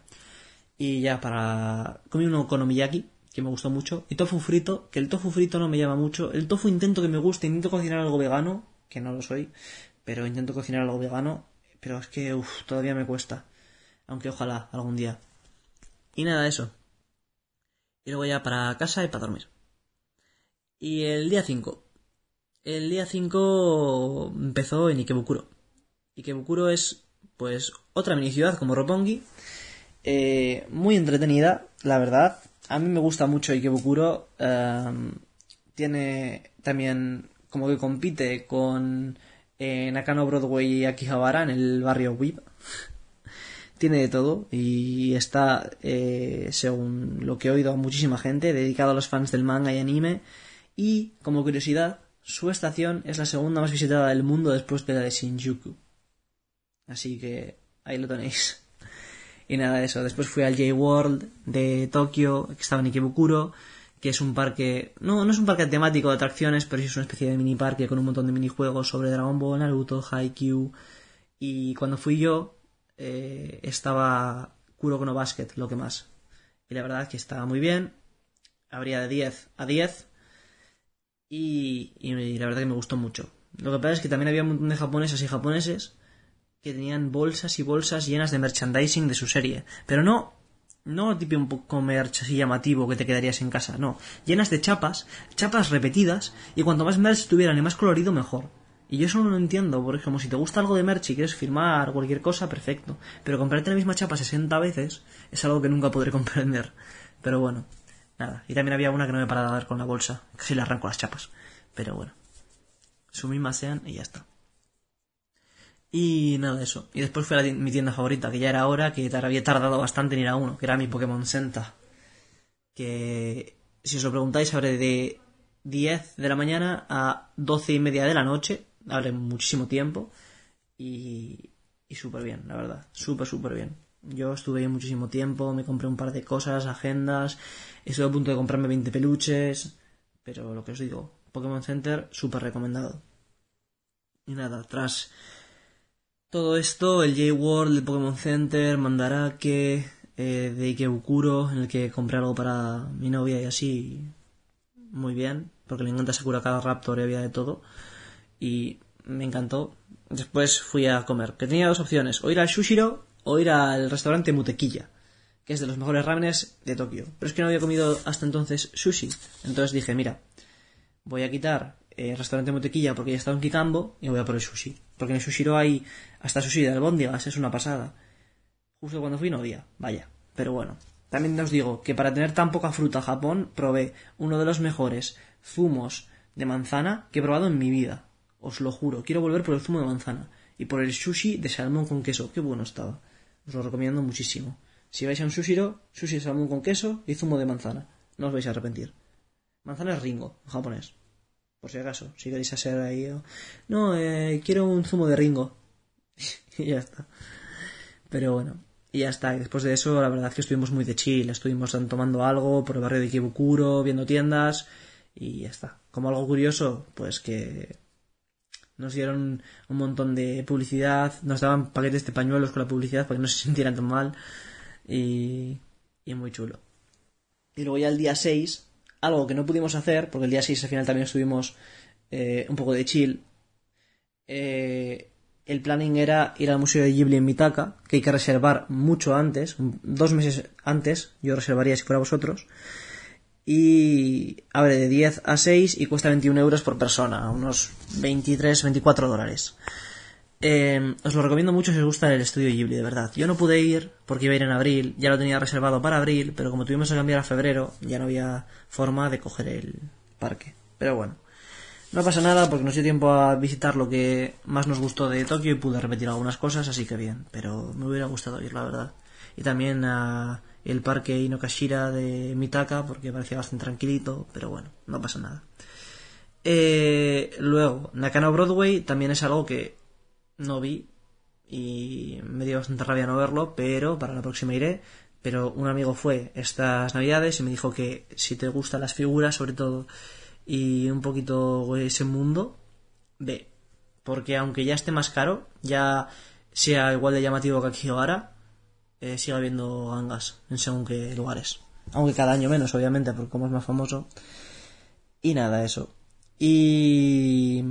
Y ya para... comí un okonomiyaki, que me gustó mucho, y tofu frito, que el tofu frito no me llama mucho. El tofu intento que me guste, intento cocinar algo vegano, que no lo soy, pero intento cocinar algo vegano, pero es que uff, todavía me cuesta. Aunque ojalá algún día. Y nada, eso. Y luego ya para casa y para dormir. Y el día 5. El día 5 empezó en Ikebukuro. Ikebukuro es, pues, otra mini ciudad como Roppongi. Eh, muy entretenida, la verdad. A mí me gusta mucho Ikebukuro. Em, tiene también como que compite con eh, Nakano Broadway y Akihabara en el barrio WIP tiene de todo y está, eh, según lo que he oído a muchísima gente, dedicado a los fans del manga y anime. Y, como curiosidad, su estación es la segunda más visitada del mundo después de la de Shinjuku. Así que ahí lo tenéis. Y nada de eso. Después fui al J-World de Tokio, que estaba en Ikebukuro, que es un parque. No, no es un parque temático de atracciones, pero sí es una especie de mini parque con un montón de minijuegos sobre Dragon Ball, Naruto, Haikyuu. Y cuando fui yo, eh, estaba Kuroko Basket, lo que más. Y la verdad es que estaba muy bien. Habría de 10 a 10. Y, y la verdad que me gustó mucho. Lo que pasa es que también había un montón de japonesas y japoneses que tenían bolsas y bolsas llenas de merchandising de su serie. Pero no, no tipo un poco merch así llamativo que te quedarías en casa, no. Llenas de chapas, chapas repetidas, y cuanto más merch tuvieran y más colorido, mejor. Y yo eso no lo entiendo, porque como si te gusta algo de merch y quieres firmar cualquier cosa, perfecto. Pero comprarte la misma chapa 60 veces es algo que nunca podré comprender. Pero bueno, nada. Y también había una que no me paraba a dar con la bolsa. Casi le arranco las chapas. Pero bueno. Su misma sean y ya está. Y nada de eso. Y después fue mi tienda favorita, que ya era hora, que había tardado bastante en ir a uno, que era mi Pokémon Centa. Que si os lo preguntáis, abre de 10 de la mañana a 12 y media de la noche abre muchísimo tiempo y, y súper bien, la verdad, súper, súper bien. Yo estuve ahí muchísimo tiempo, me compré un par de cosas, agendas, estuve a punto de comprarme 20 peluches, pero lo que os digo, Pokémon Center, súper recomendado. Y nada, tras todo esto, el J-World, el Pokémon Center, Mandarake, eh, de Ikebukuro, en el que compré algo para mi novia y así, muy bien, porque le encanta Sakura cada Raptor y había de todo y me encantó. Después fui a comer, que tenía dos opciones, o ir al Shushiro o ir al restaurante Mutequilla, que es de los mejores ramenes de Tokio. Pero es que no había comido hasta entonces sushi. Entonces dije, mira, voy a quitar el restaurante Mutequilla porque ya estaba en Kikambo y voy a por el sushi. Porque en el Shushiro hay hasta sushi de albóndigas, es una pasada. Justo cuando fui no había, vaya. Pero bueno, también os digo que para tener tan poca fruta Japón probé uno de los mejores zumos de manzana que he probado en mi vida os lo juro. Quiero volver por el zumo de manzana y por el sushi de salmón con queso. Qué bueno estaba. Os lo recomiendo muchísimo. Si vais a un sushiro, sushi de salmón con queso y zumo de manzana. No os vais a arrepentir. Manzana es ringo, en japonés. Por si acaso, si queréis hacer ahí... No, eh, quiero un zumo de ringo. y ya está. Pero bueno, y ya está. Y después de eso, la verdad es que estuvimos muy de chill. Estuvimos tomando algo por el barrio de Kibukuro, viendo tiendas y ya está. Como algo curioso, pues que nos dieron un montón de publicidad, nos daban paquetes de pañuelos con la publicidad para que no se sintieran tan mal y, y muy chulo. Y luego ya el día 6, algo que no pudimos hacer, porque el día 6 al final también estuvimos eh, un poco de chill, eh, el planning era ir al Museo de Ghibli en Mitaka, que hay que reservar mucho antes, dos meses antes, yo reservaría si fuera vosotros, y abre de 10 a 6 y cuesta 21 euros por persona, unos 23, 24 dólares. Eh, os lo recomiendo mucho si os gusta el estudio Ghibli, de verdad. Yo no pude ir porque iba a ir en abril, ya lo tenía reservado para abril, pero como tuvimos que cambiar a febrero, ya no había forma de coger el parque. Pero bueno, no pasa nada porque nos dio tiempo a visitar lo que más nos gustó de Tokio y pude repetir algunas cosas, así que bien, pero me hubiera gustado ir, la verdad. Y también a el parque Inokashira de Mitaka porque parecía bastante tranquilito, pero bueno, no pasa nada. Eh, luego, Nakano Broadway también es algo que no vi y me dio bastante rabia no verlo, pero para la próxima iré. Pero un amigo fue estas navidades y me dijo que si te gustan las figuras, sobre todo, y un poquito ese mundo, ve. Porque aunque ya esté más caro, ya sea igual de llamativo que Akihabara, eh, sigue habiendo gangas en según qué lugares. Aunque cada año menos, obviamente, porque como es más famoso. Y nada, eso. Y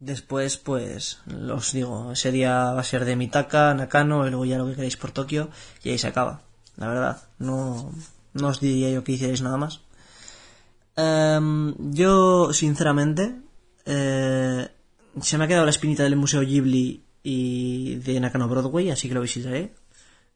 después, pues, os digo, ese día va a ser de Mitaka, Nakano, y luego ya lo que queréis por Tokio, y ahí se acaba. La verdad, no, no os diría yo que hicierais nada más. Em, yo, sinceramente, eh, se me ha quedado la espinita del Museo Ghibli y de Nakano Broadway, así que lo visitaré.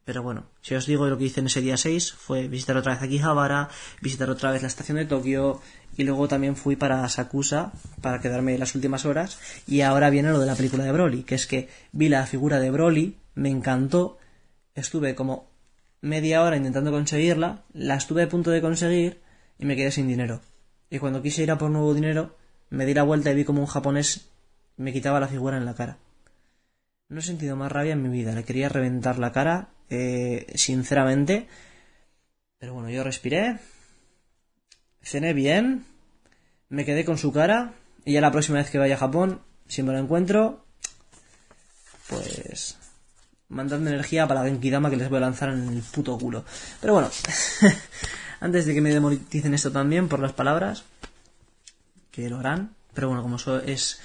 Pero bueno, si os digo lo que hice en ese día 6, fue visitar otra vez Akihabara, visitar otra vez la estación de Tokio, y luego también fui para Sakusa para quedarme las últimas horas, y ahora viene lo de la película de Broly, que es que vi la figura de Broly, me encantó, estuve como media hora intentando conseguirla, la estuve a punto de conseguir y me quedé sin dinero. Y cuando quise ir a por nuevo dinero, me di la vuelta y vi como un japonés me quitaba la figura en la cara. No he sentido más rabia en mi vida, le quería reventar la cara, eh, sinceramente. Pero bueno, yo respiré, cené bien, me quedé con su cara y ya la próxima vez que vaya a Japón, si me lo encuentro, pues mandando energía para la Genkidama que les voy a lanzar en el puto culo. Pero bueno, antes de que me demoneticen esto también por las palabras, que lo harán, pero bueno, como es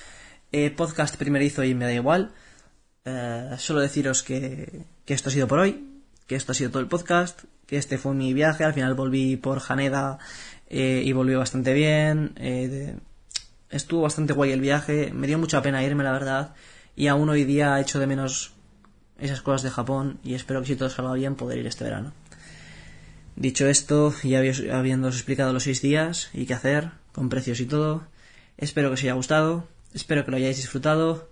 eh, podcast primerizo y me da igual, eh, solo deciros que, que esto ha sido por hoy, que esto ha sido todo el podcast, que este fue mi viaje, al final volví por Haneda eh, y volví bastante bien, estuvo bastante guay el viaje, me dio mucha pena irme la verdad, y aún hoy día he hecho de menos esas cosas de Japón y espero que si todo salga bien poder ir este verano. Dicho esto, ya habiéndoos explicado los seis días y qué hacer, con precios y todo, espero que os haya gustado, espero que lo hayáis disfrutado.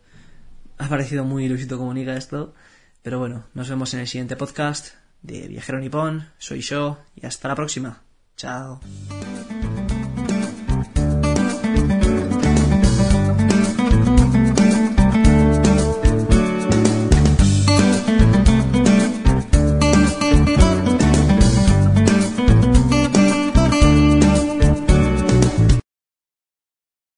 Ha parecido muy ilusito comunica esto, pero bueno, nos vemos en el siguiente podcast de Viajero Nippon. Soy yo y hasta la próxima. Chao.